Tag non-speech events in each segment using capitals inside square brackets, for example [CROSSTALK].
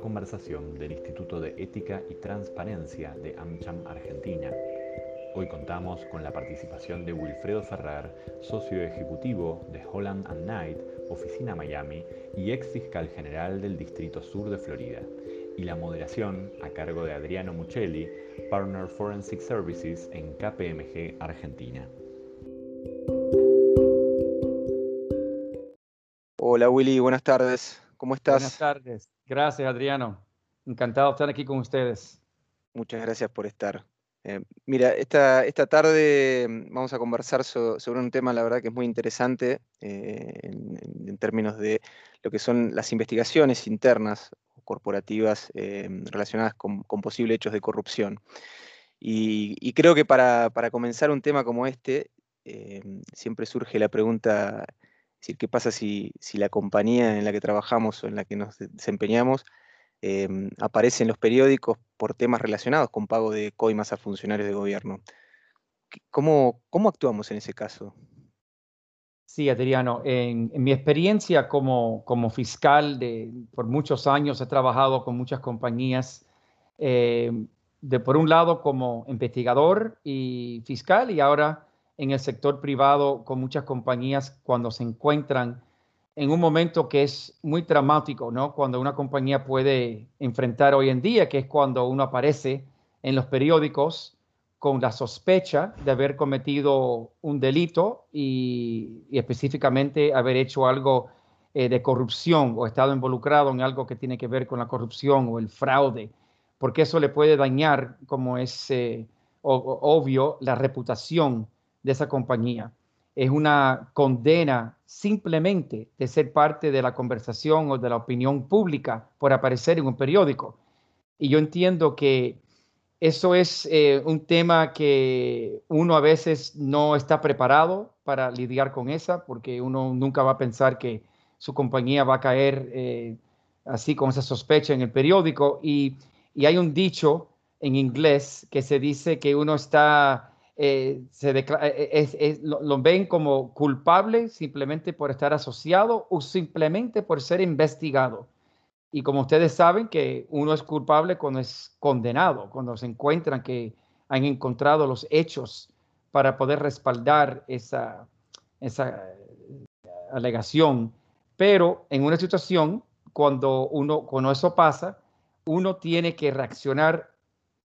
conversación del Instituto de Ética y Transparencia de AmCham Argentina. Hoy contamos con la participación de Wilfredo Ferrer, socio ejecutivo de Holland and Knight, oficina Miami, y ex fiscal general del Distrito Sur de Florida, y la moderación a cargo de Adriano Muccelli, Partner Forensic Services en KPMG Argentina. Hola Willy, buenas tardes. ¿Cómo estás? Buenas tardes. Gracias, Adriano. Encantado de estar aquí con ustedes. Muchas gracias por estar. Eh, mira, esta, esta tarde mm, vamos a conversar sobre un tema, la verdad, que es muy interesante eh, en, términos de lo que son las investigaciones internas corporativas eh, relacionadas con, posibles hechos de corrupción. Y, creo que para, comenzar un tema como este, siempre surge la pregunta decir, ¿qué pasa si, la compañía en la que trabajamos o en la que nos desempeñamos em, aparece en los periódicos por temas relacionados con pago de coimas a funcionarios de gobierno? ¿Cómo, actuamos en ese caso? Sí, Adriano, en, mi experiencia como, fiscal por muchos años he trabajado con muchas compañías, em, de por un lado como investigador y fiscal y ahora en el sector privado con muchas compañías cuando se encuentran en un momento que es muy dramático, ¿no? Cuando una compañía puede enfrentar hoy en día, que es cuando uno aparece en los periódicos con la sospecha de haber cometido un delito y, específicamente haber hecho algo eh, de corrupción o estado involucrado en algo que tiene que ver con la corrupción o el fraude, porque eso le puede dañar, como es eh, obvio, la reputación de esa compañía. Es una condena simplemente de ser parte de la conversación o de la opinión pública por aparecer en un periódico. Y yo entiendo que eso es eh, un tema que uno a veces no está preparado para lidiar con esa, porque uno nunca va a pensar que su compañía va a caer eh, así con esa sospecha en el periódico. Y, y hay un dicho en inglés que se dice que uno está eh, se eh, eh, lo, ven como culpable simplemente por estar asociado o simplemente por ser investigado. Y como ustedes saben que uno es culpable cuando es condenado, cuando se encuentran que han encontrado los hechos para poder respaldar esa, esa alegación. Pero en una situación, cuando, uno, cuando eso pasa, uno tiene que reaccionar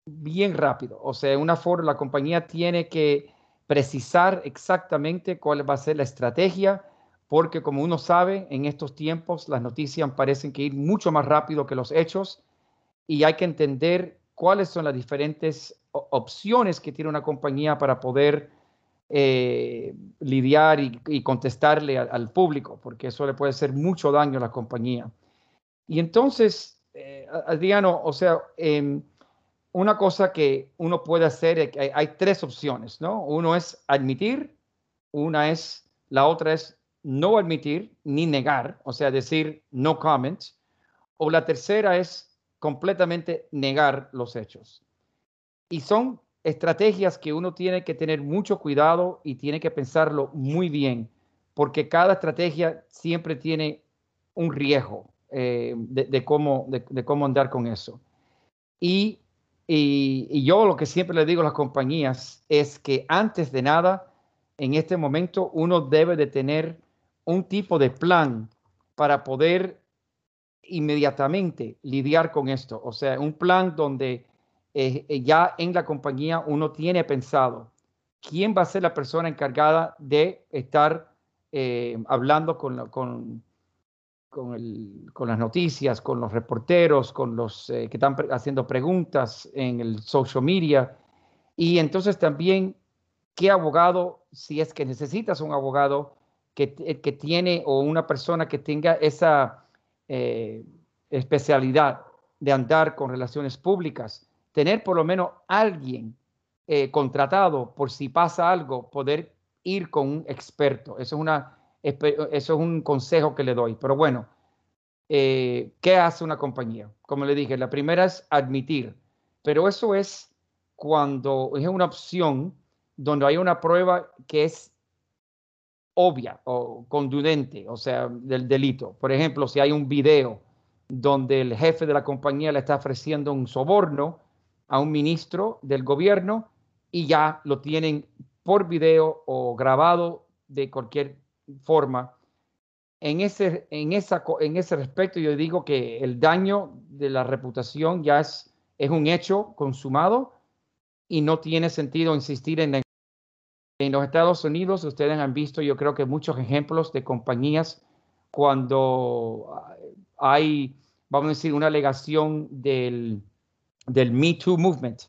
bien rápido. O sea, una forma, la compañía tiene que precisar exactamente cuál va a ser la estrategia, porque como uno sabe, en estos tiempos las noticias parecen que ir mucho más rápido que los hechos y hay que entender cuáles son las diferentes opciones que tiene una compañía para poder eh, lidiar y, contestarle al, público, porque eso le puede hacer mucho daño a la compañía. Y entonces, eh, Adriano, o sea, eh, una cosa que uno puede hacer, hay, hay tres opciones, ¿no? Uno es admitir, una es, la otra es no admitir ni negar, o sea, decir no comment, o la tercera es completamente negar los hechos. Y son estrategias que uno tiene que tener mucho cuidado y tiene que pensarlo muy bien, porque cada estrategia siempre tiene un riesgo eh, de, cómo, de, cómo andar con eso. Y y, yo lo que siempre le digo a las compañías es que antes de nada, en este momento, uno debe de tener un tipo de plan para poder inmediatamente lidiar con esto. O sea, un plan donde eh, eh, ya en la compañía uno tiene pensado quién va a ser la persona encargada de estar eh, hablando con, con, con, las noticias, con los reporteros, con los eh, que están haciendo preguntas en el social media. Y entonces también, ¿qué abogado, si es que necesitas un abogado que, eh, que tiene o una persona que tenga esa eh, especialidad de andar con relaciones públicas, tener por lo menos alguien contratado por si pasa algo, poder ir con un experto. Eso es una eso es un consejo que le doy. Pero bueno, eh, ¿qué hace una compañía? Como le dije, la primera es admitir, pero eso es cuando es una opción donde hay una prueba que es obvia o contundente, o sea, del delito. Por ejemplo, si hay un video donde el jefe de la compañía le está ofreciendo un soborno a un ministro del gobierno y ya lo tienen por video o grabado de cualquier forma. En ese, en, esa, en ese respecto, yo digo que el daño de la reputación ya es, es un hecho consumado y no tiene sentido insistir en en los Estados Unidos, ustedes han visto, yo creo que muchos ejemplos de compañías cuando hay, vamos a decir, una alegación del, del Me Too Movement,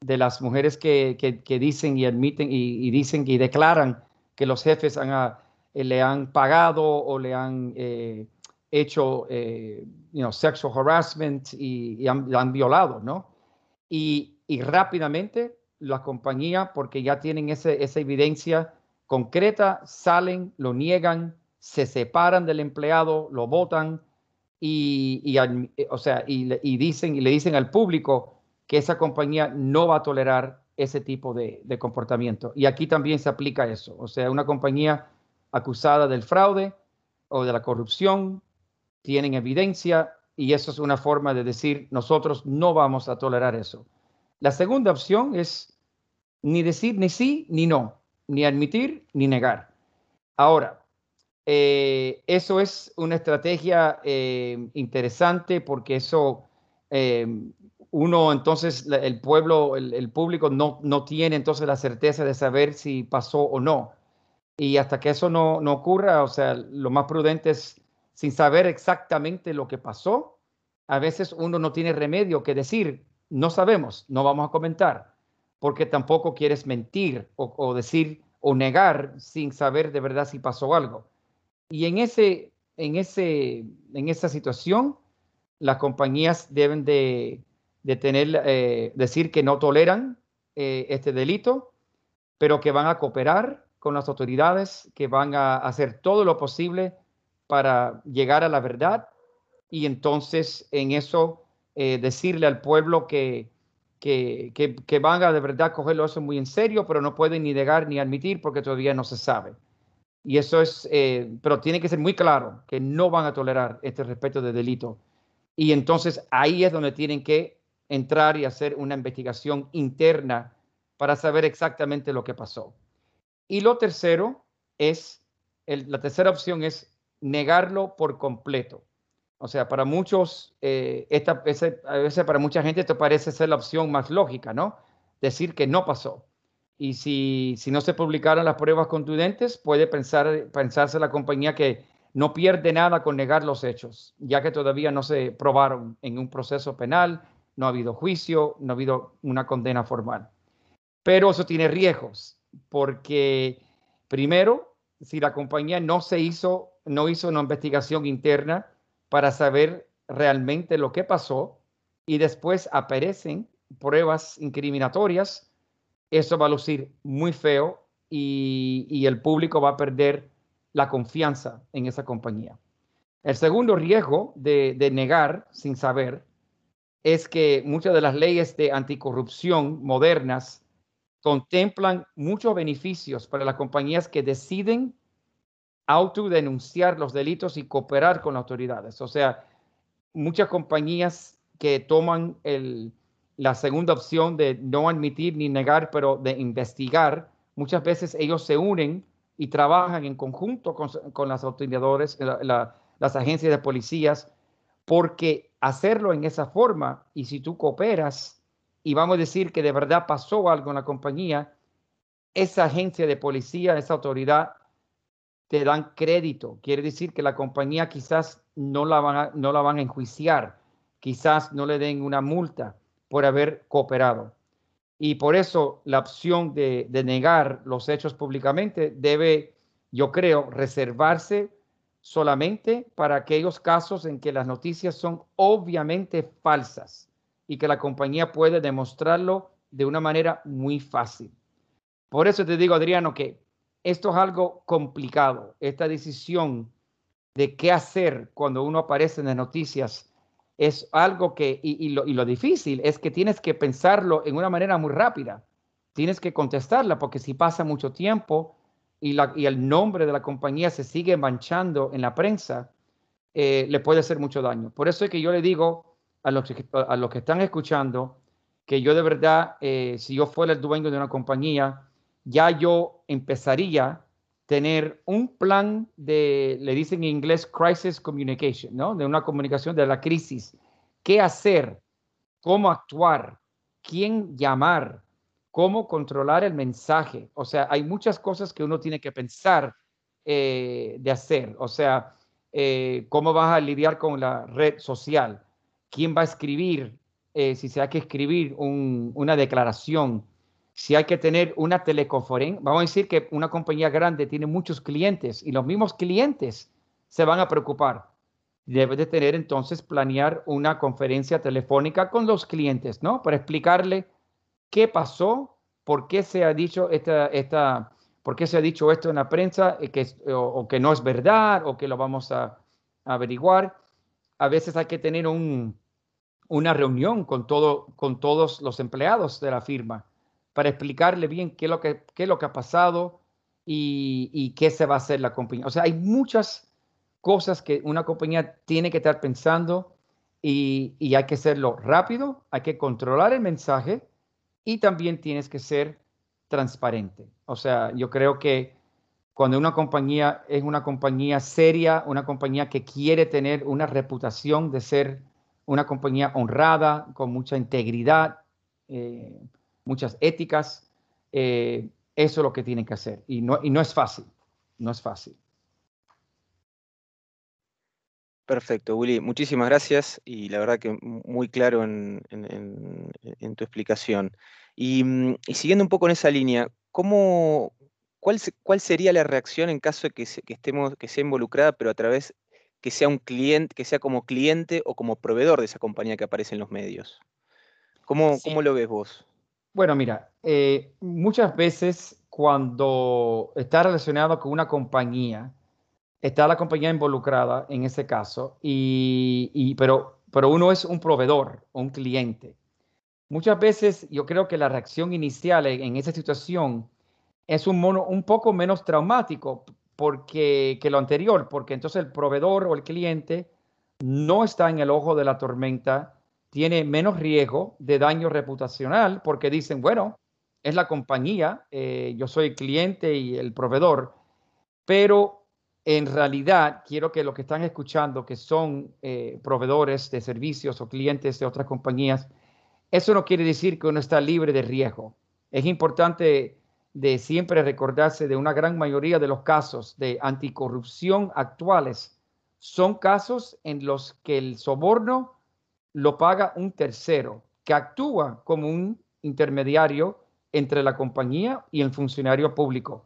de las mujeres que, que, dicen y admiten y, dicen y declaran que los jefes han, ah, le han pagado o le han eh, hecho eh, sexual harassment y, han, han, violado, ¿no? Y, y rápidamente la compañía, porque ya tienen ese, esa evidencia concreta, salen, lo niegan, se separan del empleado, lo votan y, eh, o sea, y, dicen, y le dicen al público que esa compañía no va a tolerar ese tipo de, de, comportamiento. Y aquí también se aplica eso. O sea, una compañía acusada del fraude o de la corrupción, tienen evidencia y eso es una forma de decir, nosotros no vamos a tolerar eso. La segunda opción es ni decir ni sí ni no, ni admitir ni negar. Ahora, eh, eso es una estrategia eh, interesante porque eso, eh, uno entonces, el pueblo, el, público no, no, tiene entonces la certeza de saber si pasó o no. Y hasta que eso no, no ocurra, o sea, lo más prudente es, sin saber exactamente lo que pasó, a veces uno no tiene remedio que decir, no sabemos, no vamos a comentar porque tampoco quieres mentir o, decir o negar sin saber de verdad si pasó algo. Y en, ese, en, ese, en esa situación, las compañías deben de, tener, eh, decir que no toleran eh, este delito, pero que van a cooperar con las autoridades, que van a hacer todo lo posible para llegar a la verdad y entonces en eso eh, decirle al pueblo que que, van a de verdad cogerlo eso muy en serio, pero no pueden ni negar ni admitir porque todavía no se sabe. Y eso es, eh, pero tiene que ser muy claro que no van a tolerar este respeto de delito. Y entonces ahí es donde tienen que entrar y hacer una investigación interna para saber exactamente lo que pasó. Y lo tercero es, la tercera opción es negarlo por completo. O sea, para muchos, eh, esta, a veces para mucha gente esto parece ser la opción más lógica, ¿no? Decir que no pasó. Y si, si no se publicaron las pruebas contundentes, puede pensar, pensarse la compañía que no pierde nada con negar los hechos, ya que todavía no se probaron en un proceso penal, no ha habido juicio, no ha habido una condena formal. Pero eso tiene riesgos, porque primero, si la compañía no se hizo, no hizo una investigación interna, para saber realmente lo que pasó y después aparecen pruebas incriminatorias, eso va a lucir muy feo y, el público va a perder la confianza en esa compañía. El segundo riesgo de, de, negar sin saber es que muchas de las leyes de anticorrupción modernas contemplan muchos beneficios para las compañías que deciden autodenunciar los delitos y cooperar con las autoridades. O sea, muchas compañías que toman la segunda opción de no admitir ni negar, pero de investigar, muchas veces ellos se unen y trabajan en conjunto con, las autoridades, las agencias de policías, porque hacerlo en esa forma y si tú cooperas y vamos a decir que de verdad pasó algo en la compañía, esa agencia de policía, esa autoridad te dan crédito. Quiere decir que la compañía quizás no la van a, no la van a enjuiciar, quizás no le den una multa por haber cooperado. Y por eso la opción de, de negar los hechos públicamente debe, yo creo, reservarse solamente para aquellos casos en que las noticias son obviamente falsas y que la compañía puede demostrarlo de una manera muy fácil. Por eso te digo, Adriano, que esto es algo complicado. Esta decisión de qué hacer cuando uno aparece en las noticias es algo que, y, lo, difícil es que tienes que pensarlo en una manera muy rápida. Tienes que contestarla porque si pasa mucho tiempo y, la, y el nombre de la compañía se sigue manchando en la prensa, eh, le puede hacer mucho daño. Por eso es que yo le digo a los, a los que están escuchando que yo de verdad, eh, si yo fuera el dueño de una compañía, ya yo empezaría a tener un plan de, le dicen en inglés, crisis communication, ¿no? De una comunicación de la crisis. ¿Qué hacer? ¿Cómo actuar? ¿Quién llamar? ¿Cómo controlar el mensaje? O sea, hay muchas cosas que uno tiene que pensar eh, de hacer. O sea, eh, cómo vas a lidiar con la red social, quién va a escribir, eh, si se hay que escribir una declaración, si hay que tener una teleconferencia. Vamos a decir que una compañía grande tiene muchos clientes y los mismos clientes se van a preocupar. Debe de tener entonces planear una conferencia telefónica con los clientes, ¿no? Para explicarle qué pasó, por qué se ha dicho esta, esta, ¿por qué se ha dicho esto en la prensa y que, o, que no es verdad o que lo vamos a, averiguar? A veces hay que tener un, una reunión con, todo, con todos los empleados de la firma para explicarle bien qué es lo que, qué es lo que ha pasado y, y, qué se va a hacer la compañía. O sea, hay muchas cosas que una compañía tiene que estar pensando y, y hay que hacerlo rápido, hay que controlar el mensaje y también tienes que ser transparente. O sea, yo creo que cuando una compañía es una compañía seria, una compañía que quiere tener una reputación de ser una compañía honrada, con mucha integridad, eh, muchas éticas, eh, eso es lo que tienen que hacer. Y no, y no es fácil, no es fácil. Perfecto, Willy. Muchísimas gracias y la verdad que muy claro en, en tu explicación. Mm, y, siguiendo un poco en esa línea, ¿cómo, cuál, cuál, sería la reacción en caso de que, estemos, que sea involucrada, pero a través que sea un cliente, que sea como cliente o como proveedor de esa compañía que aparece en los medios? ¿Cómo, cómo lo ves vos? Bueno, mira, eh, muchas veces cuando está relacionado con una compañía, está la compañía involucrada en ese caso, y, y pero, pero uno es un proveedor, un cliente. Muchas veces yo creo que la reacción inicial en esa situación es un, mono, un poco menos traumático porque, que lo anterior, porque entonces el proveedor o el cliente no está en el ojo de la tormenta, tiene menos riesgo de daño reputacional porque dicen, bueno, es la compañía, eh, yo soy el cliente y el proveedor, pero en realidad quiero que los que están escuchando, que son eh, proveedores de servicios o clientes de otras compañías, eso no quiere decir que uno está libre de riesgo. Es importante de siempre recordarse de una gran mayoría de los casos de anticorrupción actuales son casos en los que el soborno lo paga un tercero que actúa como un intermediario entre la compañía y el funcionario público.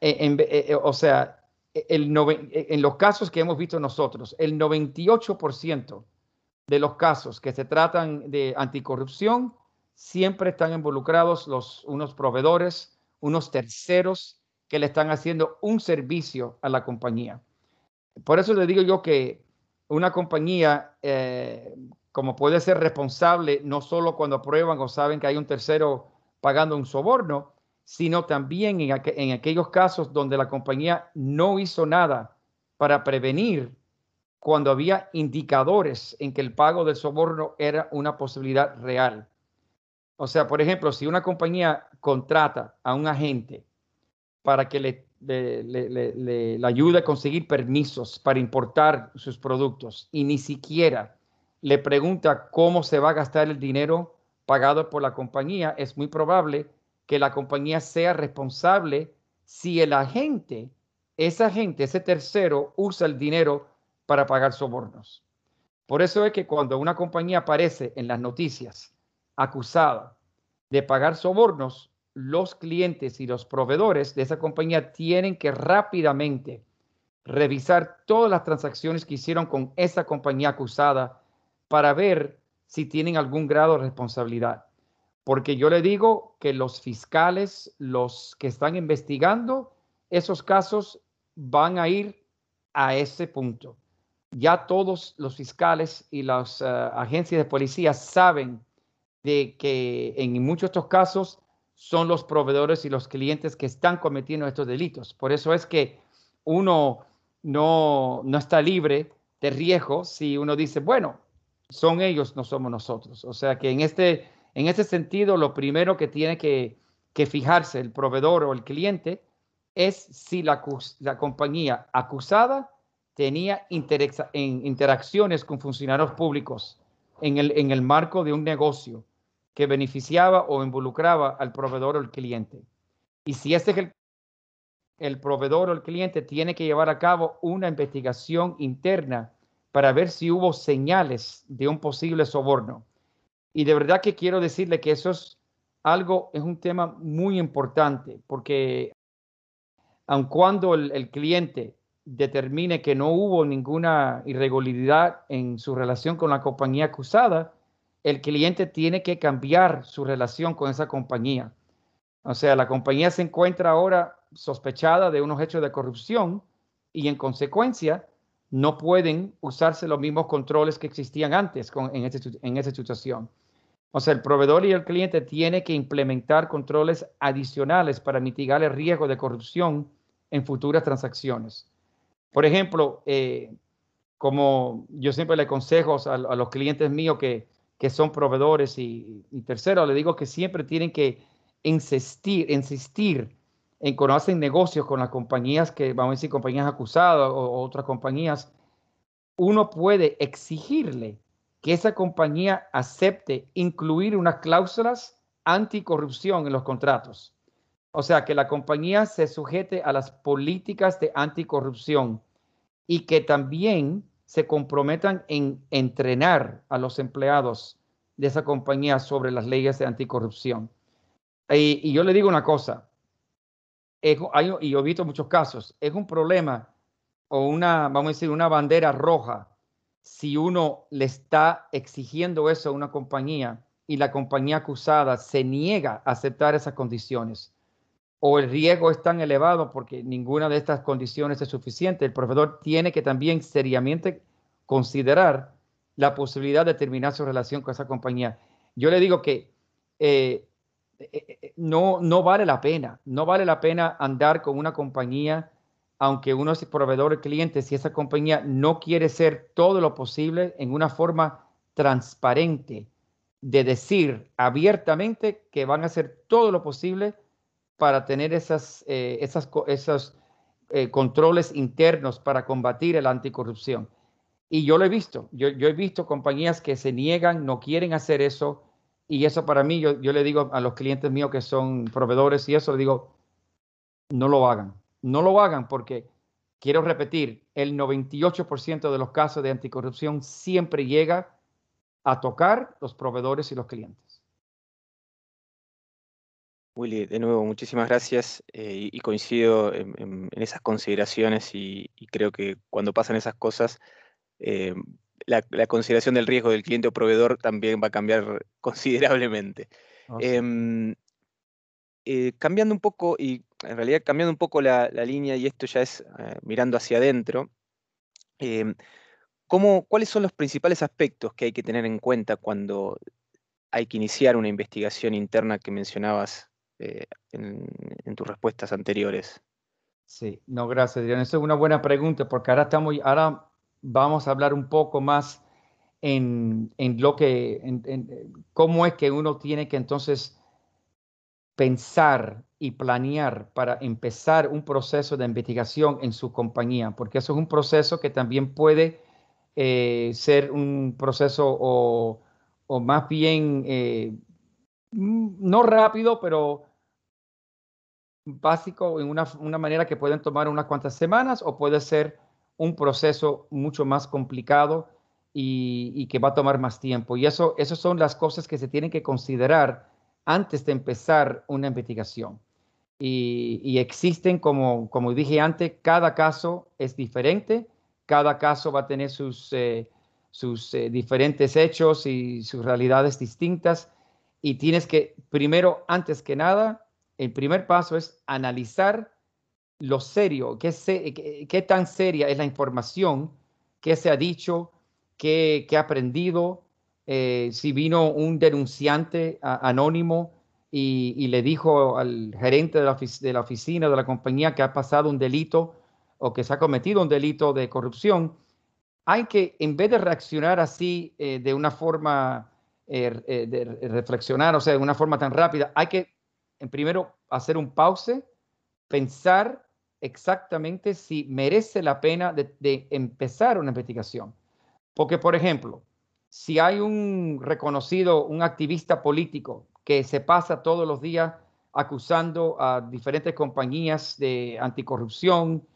E, e, e, o sea, el en los casos que hemos visto nosotros, el 98% de los casos que se tratan de anticorrupción, siempre están involucrados los, unos proveedores, unos terceros que le están haciendo un servicio a la compañía. Por eso le digo yo que una compañía, eh, como puede ser responsable, no solo cuando aprueban o saben que hay un tercero pagando un soborno, sino también en, en aquellos casos donde la compañía no hizo nada para prevenir cuando había indicadores en que el pago del soborno era una posibilidad real. O sea, por ejemplo, si una compañía contrata a un agente para que le, le, ayude a conseguir permisos para importar sus productos y ni siquiera le pregunta cómo se va a gastar el dinero pagado por la compañía, es muy probable que la compañía sea responsable si el agente, ese agente, ese tercero, usa el dinero para pagar sobornos. Por eso es que cuando una compañía aparece en las noticias acusada de pagar sobornos, los clientes y los proveedores de esa compañía tienen que rápidamente revisar todas las transacciones que hicieron con esa compañía acusada para ver si tienen algún grado de responsabilidad. Porque yo le digo que los fiscales, los que están investigando esos casos, van a ir a ese punto ya todos los fiscales y las eh, agencias de policía saben de que en muchos de estos casos son los proveedores y los clientes que están cometiendo estos delitos. Por eso es que uno no, no está libre de riesgo si uno dice, bueno, son ellos, no somos nosotros. O sea que en este, en este sentido, lo primero que tiene que, que fijarse el proveedor o el cliente es si la, la compañía acusada tenía en interacciones con funcionarios públicos en el, en el marco de un negocio que beneficiaba o involucraba al proveedor o el cliente. Y si este es el, el proveedor o el cliente, tiene que llevar a cabo una investigación interna para ver si hubo señales de un posible soborno. Y de verdad que quiero decirle que eso es algo, es un tema muy importante, porque aun cuando el cliente determine que no hubo ninguna irregularidad en su relación con la compañía acusada, el cliente tiene que cambiar su relación con esa compañía. O sea, la compañía se encuentra ahora sospechada de unos hechos de corrupción y en consecuencia no pueden usarse los mismos controles que existían antes en, esa situación. O sea, el proveedor y el cliente tienen que implementar controles adicionales para mitigar el riesgo de corrupción en futuras transacciones. Por ejemplo, eh, como yo siempre le aconsejo a, los clientes míos que, son proveedores y, y terceros, le digo que siempre tienen que insistir, insistir en conocer negocios con las compañías que, vamos a decir, compañías acusadas o, otras compañías, uno puede exigirle que esa compañía acepte incluir unas cláusulas anticorrupción en los contratos. O sea, que la compañía se sujete a las políticas de anticorrupción y que también se comprometan en entrenar a los empleados de esa compañía sobre las leyes de anticorrupción. Y, yo le digo una cosa, y yo he visto muchos casos, es un problema o una, vamos a decir, una bandera roja si uno le está exigiendo eso a una compañía y la compañía acusada se niega a aceptar esas condiciones o el riesgo es tan elevado porque ninguna de estas condiciones es suficiente, el proveedor tiene que también seriamente considerar la posibilidad de terminar su relación con esa compañía. Yo le digo que eh, eh, eh, no, no vale la pena, no vale la pena andar con una compañía, aunque uno es proveedor o cliente, si esa compañía no quiere ser todo lo posible en una forma transparente de decir abiertamente que van a hacer todo lo posible para tener esas, eh, esas, esos eh, controles internos para combatir la anticorrupción. Y yo lo he visto, yo, yo, he visto compañías que se niegan, no quieren hacer eso, y eso para mí, yo, yo le digo a los clientes míos que son proveedores y eso, le digo, no lo hagan, no lo hagan porque, quiero repetir, el 98% de los casos de anticorrupción siempre llega a tocar los proveedores y los clientes. Willy, de nuevo, muchísimas gracias eh, y, coincido en, esas consideraciones y, creo que cuando pasan esas cosas, eh, la, consideración del riesgo del cliente o proveedor también va a cambiar [LAUGHS] considerablemente. Oh, em, eh, cambiando un poco, y en realidad cambiando un poco la, línea, y esto ya es mirando hacia adentro, em, ¿cuáles son los principales aspectos que hay que tener en cuenta cuando hay que iniciar una investigación interna que mencionabas eh, en, tus respuestas anteriores. Sí, no, gracias, Adrián. Esa es una buena pregunta porque ahora, estamos, ahora vamos a hablar un poco más en, en lo que, cómo es que uno tiene que entonces pensar y planear para empezar un proceso de investigación en su compañía, porque eso es un proceso que también puede eh, ser un proceso o, o más bien eh, no rápido, pero básico en una, una, manera que pueden tomar unas cuantas semanas o puede ser un proceso mucho más complicado y, que va a tomar más tiempo. Y eso, esas son las cosas que se tienen que considerar antes de empezar una investigación. Y, existen, como, como dije antes, cada caso es diferente, cada caso va a tener sus, eh, sus eh, diferentes hechos y sus realidades distintas. Y tienes que, primero, antes que nada, el primer paso es analizar lo serio, qué, tan seria es la información, qué se ha dicho, qué, ha aprendido, eh, si vino un denunciante anónimo y, le dijo al gerente de la, oficina, de la compañía, que ha pasado un delito o que se ha cometido un delito de corrupción, hay que, en vez de reaccionar así eh, de una forma, eh, de reflexionar, o sea, de una forma tan rápida, hay que en primero hacer un pause, pensar exactamente si merece la pena de, empezar una investigación. Porque, por ejemplo, si hay un reconocido, un activista político que se pasa todos los días acusando a diferentes compañías de anticorrupción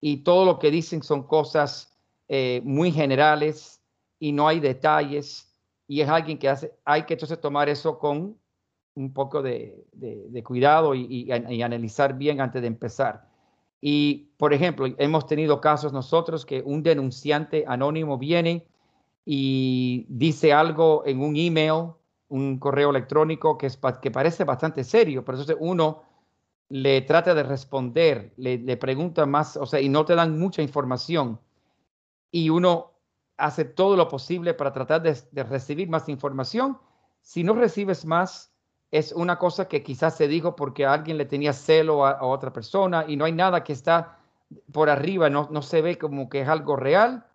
y todo lo que dicen son cosas eh, muy generales y no hay detalles y es alguien que hace, hay que entonces tomar eso con un poco de, cuidado y, analizar bien antes de empezar. Y, por ejemplo, hemos tenido casos nosotros que un denunciante anónimo viene y dice algo en un email, un correo electrónico que, es, que parece bastante serio, pero entonces uno le trata de responder, le pregunta más, o sea, y no te dan mucha información. Y uno hace todo lo posible para tratar de recibir más información. Si no recibes más, es una cosa que quizás se dijo porque alguien le tenía celo a, otra persona y no hay nada que está por arriba, no, no se ve como que es algo real.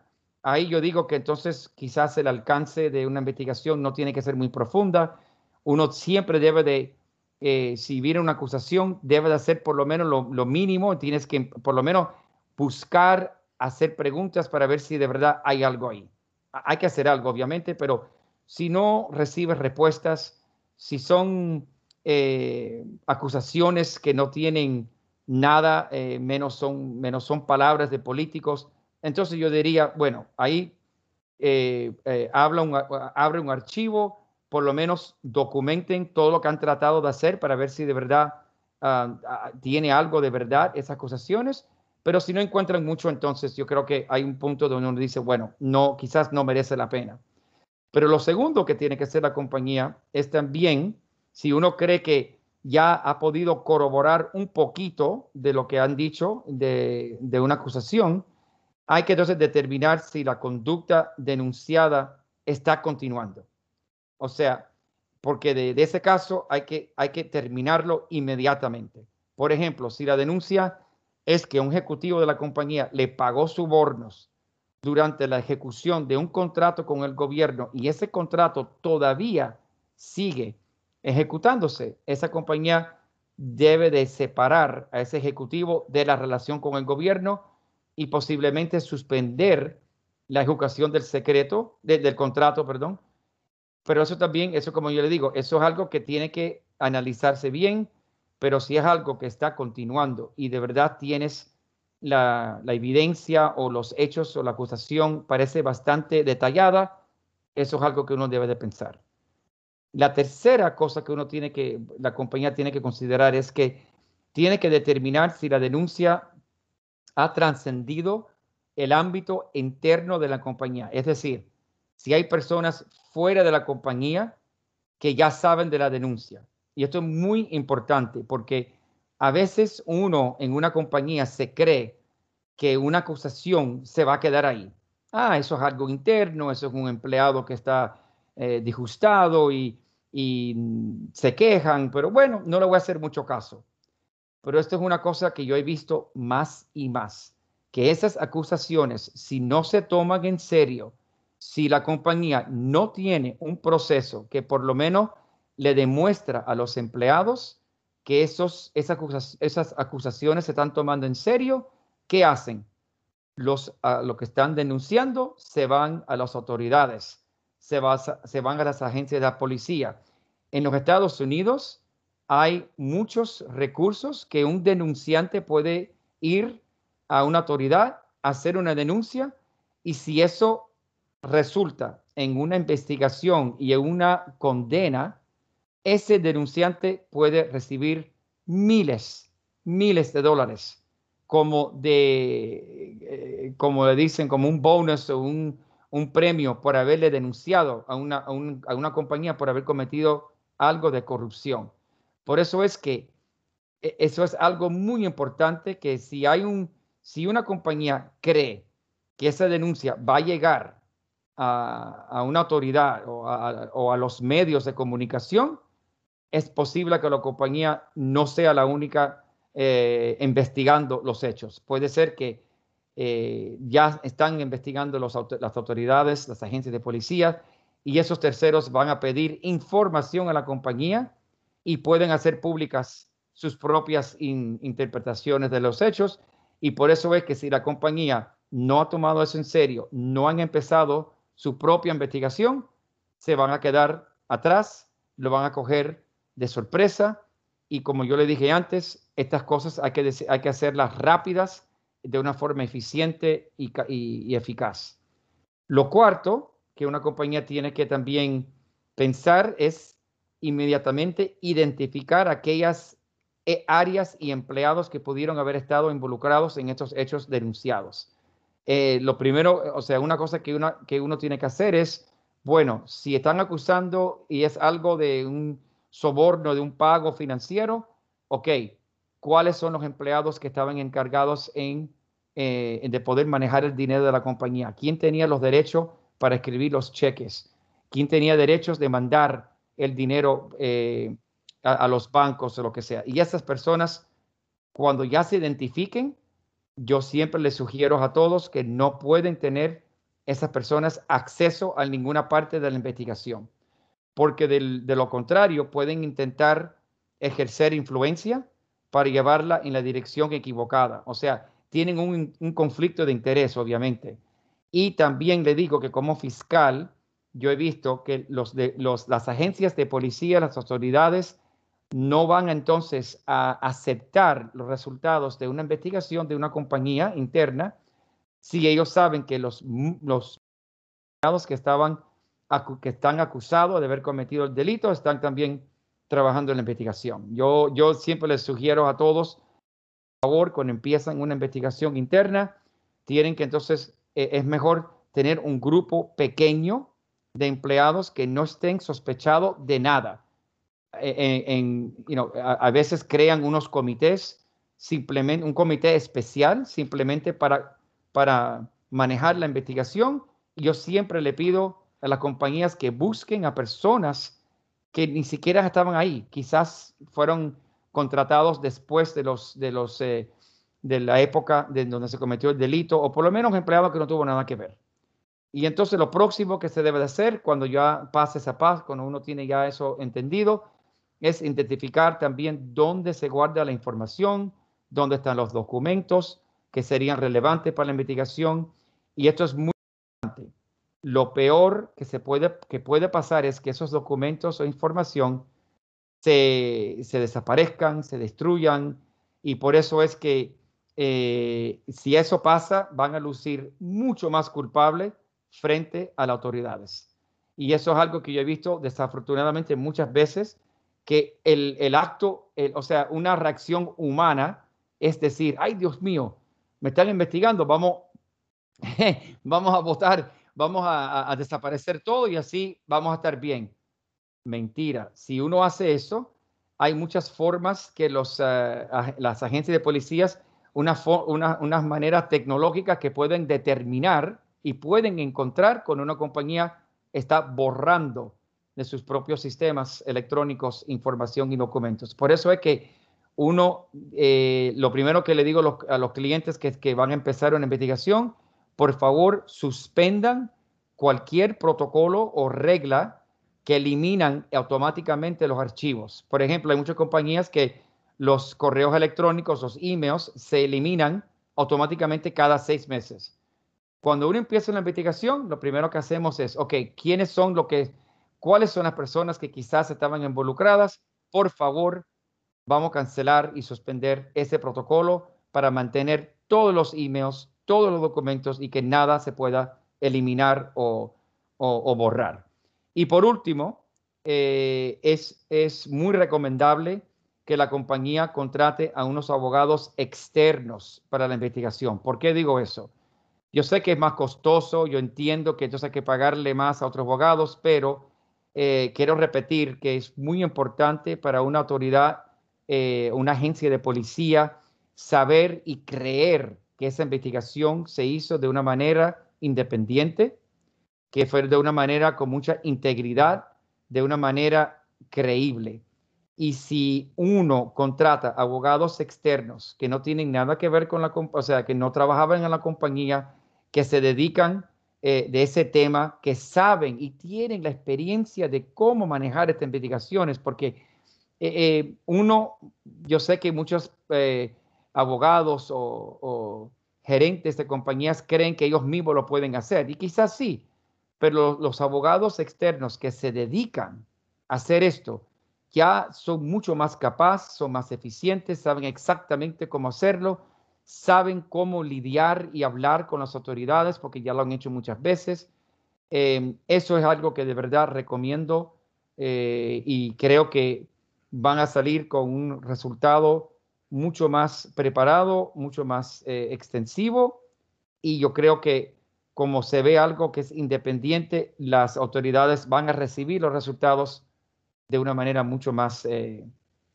Ahí yo digo que entonces quizás el alcance de una investigación no tiene que ser muy profunda. Uno siempre debe de, eh, si viene una acusación, debe de hacer por lo menos lo, lo mínimo. Tienes que por lo menos buscar, hacer preguntas para ver si de verdad hay algo ahí. Hay que hacer algo, obviamente, pero si no recibes respuestas, si son eh, acusaciones que no tienen nada, eh, menos, son, menos son palabras de políticos, entonces yo diría, bueno, ahí eh, habla un, abre un archivo, por lo menos documenten todo lo que han tratado de hacer para ver si de verdad ah, ah, tiene algo de verdad esas acusaciones. Pero si no encuentran mucho, entonces yo creo que hay un punto donde uno dice, bueno, no, quizás no merece la pena. Pero lo segundo que tiene que hacer la compañía es también, si uno cree que ya ha podido corroborar un poquito de lo que han dicho de, una acusación, hay que entonces determinar si la conducta denunciada está continuando. O sea, porque de, ese caso hay que, hay que terminarlo inmediatamente. Por ejemplo, si la denuncia es que un ejecutivo de la compañía le pagó sobornos durante la ejecución de un contrato con el gobierno y ese contrato todavía sigue ejecutándose, esa compañía debe de separar a ese ejecutivo de la relación con el gobierno y posiblemente suspender la ejecución del secreto, del contrato, perdón. Pero eso también, eso como yo le digo, eso es algo que tiene que analizarse bien, pero si es algo que está continuando y de verdad tienes la, evidencia o los hechos o la acusación parece bastante detallada, eso es algo que uno debe de pensar. La tercera cosa que uno tiene que, la compañía tiene que considerar es que tiene que determinar si la denuncia ha trascendido el ámbito interno de la compañía. Es decir, si hay personas fuera de la compañía que ya saben de la denuncia. Y esto es muy importante porque a veces uno en una compañía se cree que una acusación se va a quedar ahí. Ah, eso es algo interno, eso es un empleado que está eh, disgustado y, se quejan, pero bueno, no le voy a hacer mucho caso. Pero esto es una cosa que yo he visto más y más, que esas acusaciones, si no se toman en serio, si la compañía no tiene un proceso que por lo menos le demuestra a los empleados que esos, esas, acusaciones se están tomando en serio, ¿qué hacen? Los, que están denunciando se van a las autoridades, se, se van a las agencias de la policía. En los Estados Unidos hay muchos recursos que un denunciante puede ir a una autoridad, hacer una denuncia y si eso resulta en una investigación y en una condena, ese denunciante puede recibir miles, miles de dólares como de, eh, como le dicen, como un bonus o un, premio por haberle denunciado a una, a, una compañía por haber cometido algo de corrupción. Por eso es que e, eso es algo muy importante que si hay un, si una compañía cree que esa denuncia va a llegar a, una autoridad o a, o a, los medios de comunicación, es posible que la compañía no sea la única eh, investigando los hechos. Puede ser que eh, ya están investigando las autoridades, las agencias de policía, y esos terceros van a pedir información a la compañía y pueden hacer públicas sus propias interpretaciones de los hechos. Y por eso es que si la compañía no ha tomado eso en serio, no han empezado su propia investigación, se van a quedar atrás, lo van a coger de sorpresa. Y como yo le dije antes, estas cosas hay que, hay que hacerlas rápidas de una forma eficiente y, eficaz. Lo cuarto que una compañía tiene que también pensar es inmediatamente identificar aquellas eh, áreas y empleados que pudieron haber estado involucrados en estos hechos denunciados. Eh, lo primero, o sea, una cosa que, una, que uno tiene que hacer es, bueno, si están acusando y es algo de un soborno, de un pago financiero, ok, ¿cuáles son los empleados que estaban encargados en eh, de poder manejar el dinero de la compañía. ¿Quién tenía los derechos para escribir los cheques? ¿Quién tenía derechos de mandar el dinero eh, a, los bancos o lo que sea? Y esas personas, cuando ya se identifiquen, yo siempre les sugiero a todos que no pueden tener esas personas acceso a ninguna parte de la investigación, porque de lo contrario pueden intentar ejercer influencia para llevarla en la dirección equivocada. O sea, tienen un, conflicto de interés, obviamente. Y también le digo que como fiscal, yo he visto que las agencias de policía, las autoridades, no van entonces a aceptar los resultados de una investigación de una compañía interna si ellos saben que los, los que estaban que están acusados de haber cometido el delito están también trabajando en la investigación. Yo, yo siempre les sugiero a todos favor, cuando empiezan una investigación interna, tienen que entonces, eh, es mejor tener un grupo pequeño de empleados que no estén sospechados de nada. Eh, en, a, veces crean unos comités, simplemente un comité especial, simplemente para, para manejar la investigación. Yo siempre le pido a las compañías que busquen a personas que ni siquiera estaban ahí, quizás fueron contratados después de los de eh, la época de donde se cometió el delito o por lo menos empleados que no tuvo nada que ver. Y entonces lo próximo que se debe de hacer cuando ya pase esa paz, cuando uno tiene ya eso entendido, es identificar también dónde se guarda la información, dónde están los documentos que serían relevantes para la investigación. Y esto es muy importante. Lo peor que, se puede, que puede pasar es que esos documentos o información se, desaparezcan, se destruyan, y por eso es que eh, si eso pasa, van a lucir mucho más culpables frente a las autoridades. Y eso es algo que yo he visto desafortunadamente muchas veces, que el, acto, o sea, una reacción humana es decir, ay Dios mío, me están investigando, vamos, [LAUGHS] vamos a votar, vamos a desaparecer todo y así vamos a estar bien. Mentira. Si uno hace eso, hay muchas formas que los, eh, las agencias de policías, unas una, maneras tecnológicas que pueden determinar y pueden encontrar con una compañía está borrando de sus propios sistemas electrónicos información y documentos. Por eso es que uno, eh, lo primero que le digo a los, clientes que van a empezar una investigación, por favor, suspendan cualquier protocolo o regla que eliminan automáticamente los archivos. Por ejemplo, hay muchas compañías que los correos electrónicos, los emails, se eliminan automáticamente cada seis meses. Cuando uno empieza una investigación, lo primero que hacemos es, ok, ¿quiénes son lo que, cuáles son las personas que quizás estaban involucradas? Por favor, vamos a cancelar y suspender ese protocolo para mantener todos los emails, todos los documentos y que nada se pueda eliminar o, borrar. Y por último, eh, es, es muy recomendable que la compañía contrate a unos abogados externos para la investigación. ¿Por qué digo eso? Yo sé que es más costoso, yo entiendo que entonces hay que pagarle más a otros abogados, pero eh, quiero repetir que es muy importante para una autoridad, eh, una agencia de policía, saber y creer que esa investigación se hizo de una manera independiente, que fue de una manera con mucha integridad, de una manera creíble. Y si uno contrata abogados externos que no tienen nada que ver con la, o sea, que no trabajaban en la compañía, que se dedican eh, de ese tema, que saben y tienen la experiencia de cómo manejar estas investigaciones, porque eh, eh, uno, yo sé que muchos abogados o, gerentes de compañías creen que ellos mismos lo pueden hacer, y quizás sí, pero los abogados externos que se dedican a hacer esto ya son mucho más capaces, son más eficientes, saben exactamente cómo hacerlo, saben cómo lidiar y hablar con las autoridades porque ya lo han hecho muchas veces. Em, eso es algo que de verdad recomiendo eh, y creo que van a salir con un resultado mucho más preparado, mucho más eh, extensivo y yo creo que como se ve algo que es independiente, las autoridades van a recibir los resultados de una manera mucho más eh,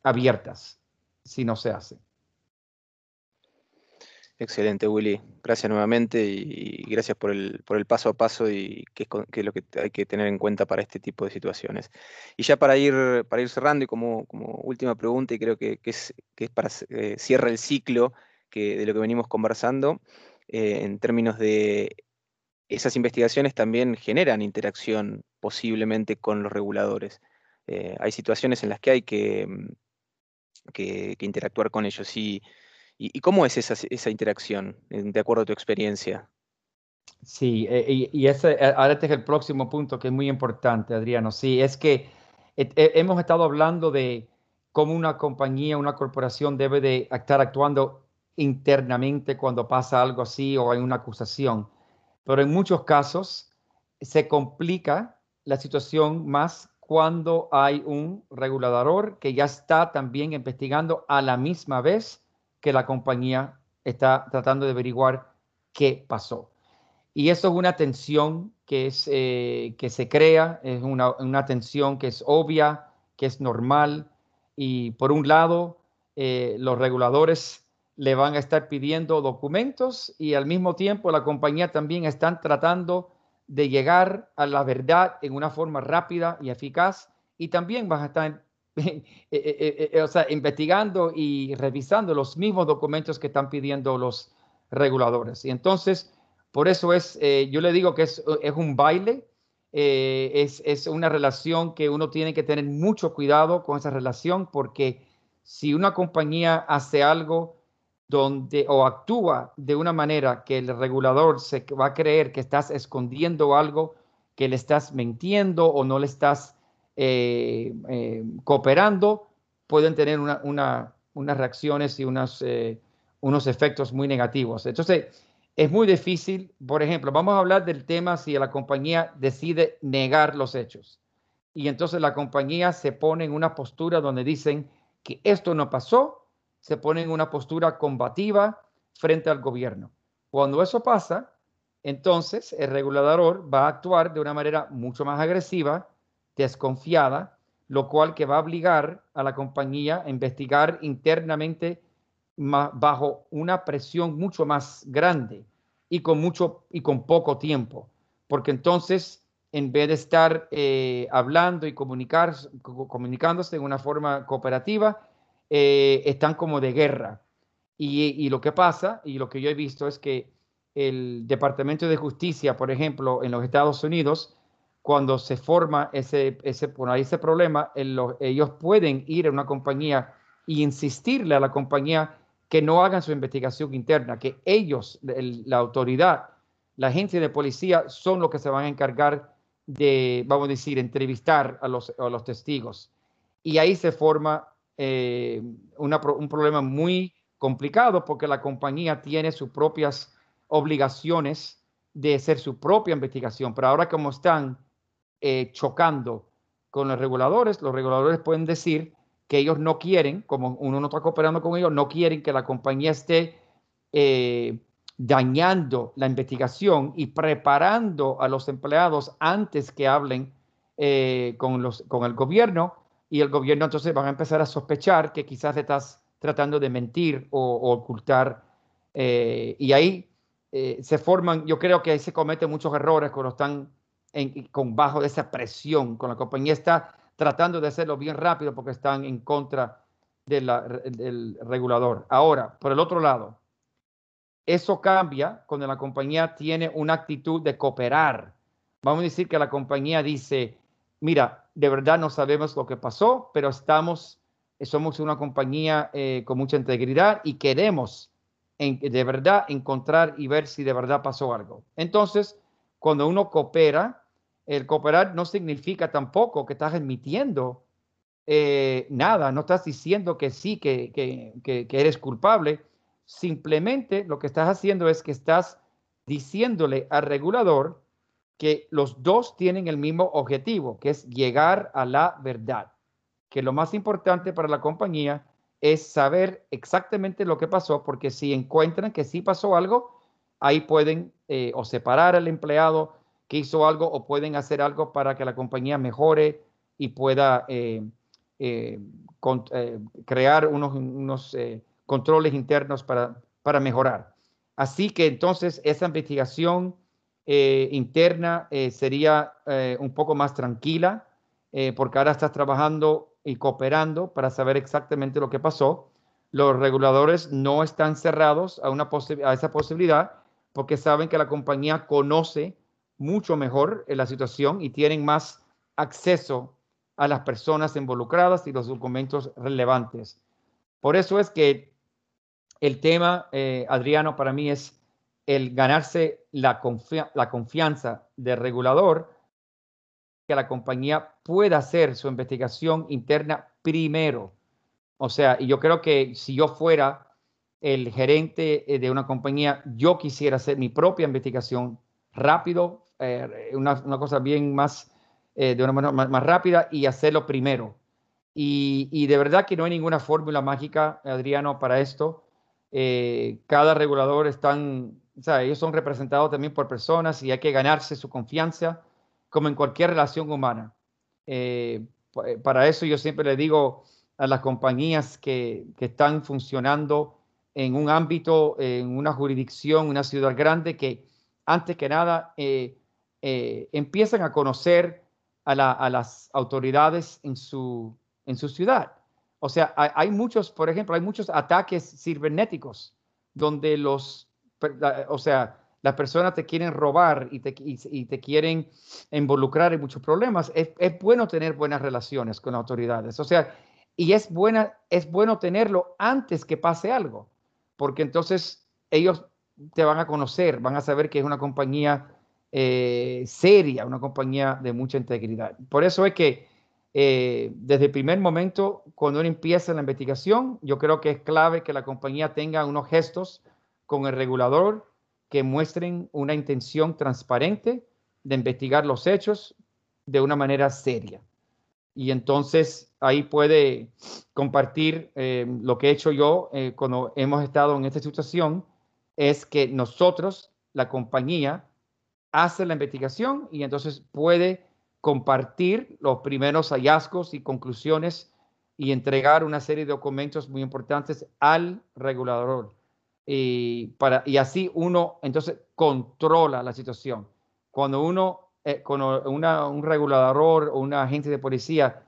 abiertas si no se hace. Excelente, Willy. Gracias nuevamente y, gracias por el, por el, paso a paso y que es, lo que hay que tener en cuenta para este tipo de situaciones. Y ya para ir, para ir cerrando y como, como última pregunta, y creo que, es, que es para eh, cierra el ciclo que, de lo que venimos conversando, eh, en términos de esas investigaciones también generan interacción posiblemente con los reguladores. Eh, hay situaciones en las que hay que, mm, que, interactuar con ellos. Y, y, cómo es esa, esa, interacción, de acuerdo a tu experiencia? Sí, eh, y, ese, eh, ahora este es el próximo punto que es muy importante, Adriano. Sí, es que hemos estado hablando de cómo una compañía, una corporación debe de estar actuando internamente cuando pasa algo así o hay una acusación. Pero en muchos casos se complica la situación más cuando hay un regulador que ya está también investigando a la misma vez que la compañía está tratando de averiguar qué pasó. Y eso es una tensión que, es, eh, que se crea, es una, una, tensión que es obvia, que es normal. Y por un lado, eh, los reguladores le van a estar pidiendo documentos y al mismo tiempo la compañía también están tratando de llegar a la verdad en una forma rápida y eficaz y también vas a estar [LAUGHS] eh, eh, eh, o sea, investigando y revisando los mismos documentos que están pidiendo los reguladores. Y entonces, por eso es, yo le digo que es, un baile, es, es, una relación que uno tiene que tener mucho cuidado con esa relación porque si una compañía hace algo donde o actúa de una manera que el regulador se va a creer que estás escondiendo algo, que le estás mintiendo o no le estás eh, eh, cooperando, pueden tener unas reacciones y eh, unos efectos muy negativos. Entonces, es muy difícil, por ejemplo, vamos a hablar del tema si la compañía decide negar los hechos. Y entonces la compañía se pone en una postura donde dicen que esto no pasó se pone en una postura combativa frente al gobierno. Cuando eso pasa, entonces el regulador va a actuar de una manera mucho más agresiva, desconfiada, lo cual que va a obligar a la compañía a investigar internamente bajo una presión mucho más grande y con mucho y con poco tiempo, porque entonces en vez de estar eh, hablando y comunicar, comunicándose de una forma cooperativa, eh, están como de guerra. Y, lo que pasa, y lo que yo he visto, es que el Departamento de Justicia, por ejemplo, en los Estados Unidos, cuando se forma ese, ese, ese problema, ellos pueden ir a una compañía e insistirle a la compañía que no hagan su investigación interna, que ellos, la autoridad, la agencia de policía, son los que se van a encargar de, vamos a decir, entrevistar a los, a los testigos. Y ahí se forma eh, un problema muy complicado porque la compañía tiene sus propias obligaciones de hacer su propia investigación, pero ahora como están eh, chocando con los reguladores, los reguladores pueden decir que ellos no quieren, como uno no está cooperando con ellos, no quieren que la compañía esté eh, dañando la investigación y preparando a los empleados antes que hablen con, los, con el gobierno y el gobierno entonces van a empezar a sospechar que quizás estás tratando de mentir o, ocultar. Eh, y ahí eh, se forman, yo creo que ahí se cometen muchos errores cuando están con bajo de esa presión, con la compañía está tratando de hacerlo bien rápido porque están en contra del regulador. Ahora, por el otro lado, eso cambia cuando la compañía tiene una actitud de cooperar. Vamos a decir que la compañía dice, mira, de verdad no sabemos lo que pasó, pero estamos, somos una compañía eh, con mucha integridad y queremos de verdad encontrar y ver si de verdad pasó algo. Entonces, cuando uno coopera, el cooperar no significa tampoco que estás admitiendo eh, nada, no estás diciendo que sí, que, que, eres culpable. Simplemente lo que estás haciendo es que estás diciéndole al regulador que los dos tienen el mismo objetivo, que es llegar a la verdad, que lo más importante para la compañía es saber exactamente lo que pasó, porque si encuentran que sí pasó algo, ahí pueden eh, o separar al empleado que hizo algo o pueden hacer algo para que la compañía mejore y pueda eh, eh, crear unos, unos controles internos para, para mejorar. Así que entonces esa investigación interna sería un poco más tranquila, porque ahora estás trabajando y cooperando para saber exactamente lo que pasó. Los reguladores no están cerrados a, una a esa posibilidad porque saben que la compañía conoce mucho mejor la situación y tienen más acceso a las personas involucradas y los documentos relevantes. Por eso es que el tema, eh, Adriano, para mí es el ganarse la, la confianza del regulador que la compañía pueda hacer su investigación interna primero. O sea, y yo creo que si yo fuera el gerente eh, de una compañía, yo quisiera hacer mi propia investigación rápido, eh, una, cosa bien más, eh, de una manera más, rápida y hacerlo primero. Y, de verdad que no hay ninguna fórmula mágica, Adriano, para esto. cada regulador están, ellos son representados también por personas y hay que ganarse su confianza como en cualquier relación humana. Eh, eh, para eso yo siempre le digo a las compañías que, están funcionando en un ámbito, en una jurisdicción, una ciudad grande, que antes que nada eh, empiezan a conocer a, las autoridades en su, ciudad. O sea, hay, muchos, por ejemplo, hay muchos ataques cibernéticos donde los, o sea, las personas te quieren robar y te, quieren involucrar en muchos problemas, es, es, bueno tener buenas relaciones con autoridades. O sea, y es, buena, es bueno tenerlo antes que pase algo, porque entonces ellos te van a conocer, van a saber que es una compañía eh, seria, una compañía de mucha integridad. Por eso es que eh, desde el primer momento, cuando uno empieza la investigación, yo creo que es clave que la compañía tenga unos gestos con el regulador, que muestren una intención transparente de investigar los hechos de una manera seria. Y entonces ahí puede compartir eh, lo que he hecho yo cuando hemos estado en esta situación, es que nosotros, la compañía, hace la investigación y entonces puede compartir los primeros hallazgos y conclusiones y entregar una serie de documentos muy importantes al regulador y, para, y así uno entonces controla la situación. Cuando uno, eh, un regulador o una agente de policía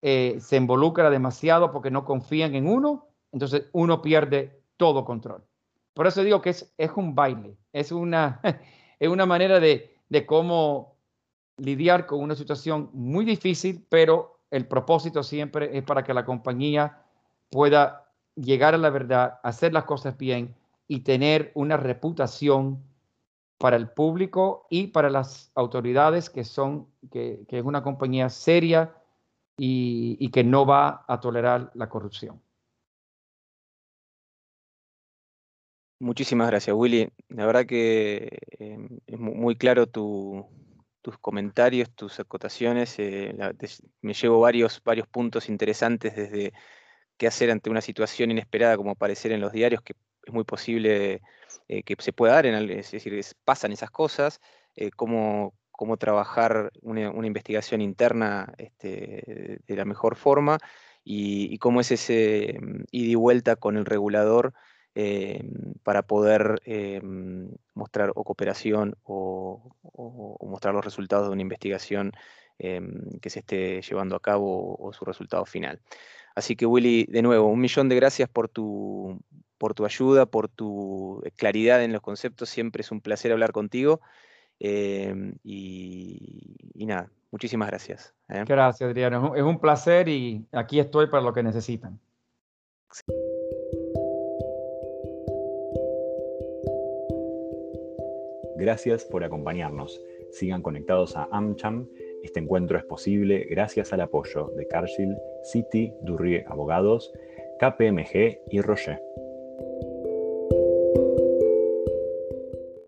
eh, se involucra demasiado porque no confían en uno, entonces uno pierde todo control. Por eso digo que es, un baile, es una, [LAUGHS] es una manera de, de cómo lidiar con una situación muy difícil, pero el propósito siempre es para que la compañía pueda llegar a la verdad, hacer las cosas bien y tener una reputación para el público y para las autoridades que son, que, es una compañía seria y, que no va a tolerar la corrupción. Muchísimas gracias, Willy. La verdad que em, es muy claro tus comentarios, tus acotaciones. Eh, me llevo varios, varios puntos interesantes desde qué hacer ante una situación inesperada como aparecer en los diarios, que es muy posible eh, que se pueda dar, en, es decir, pasan esas cosas, eh, cómo, cómo, trabajar una, investigación interna este, de la mejor forma y, cómo es ese mm, ida y vuelta con el regulador eh, para poder mostrar o cooperación o, mostrar los resultados de una investigación em, que se esté llevando a cabo o, su resultado final. Así que Willy, de nuevo, un millón de gracias por tu, por tu ayuda, por tu claridad en los conceptos. Siempre es un placer hablar contigo. Em, y, nada, muchísimas gracias. ¿eh? Gracias, Adriano. Es un placer y aquí estoy para lo que necesitan. Gracias por acompañarnos. Sigan conectados a AmCham. Este encuentro es posible gracias al apoyo de Cargill, City, Durrie Abogados, KPMG y Roger.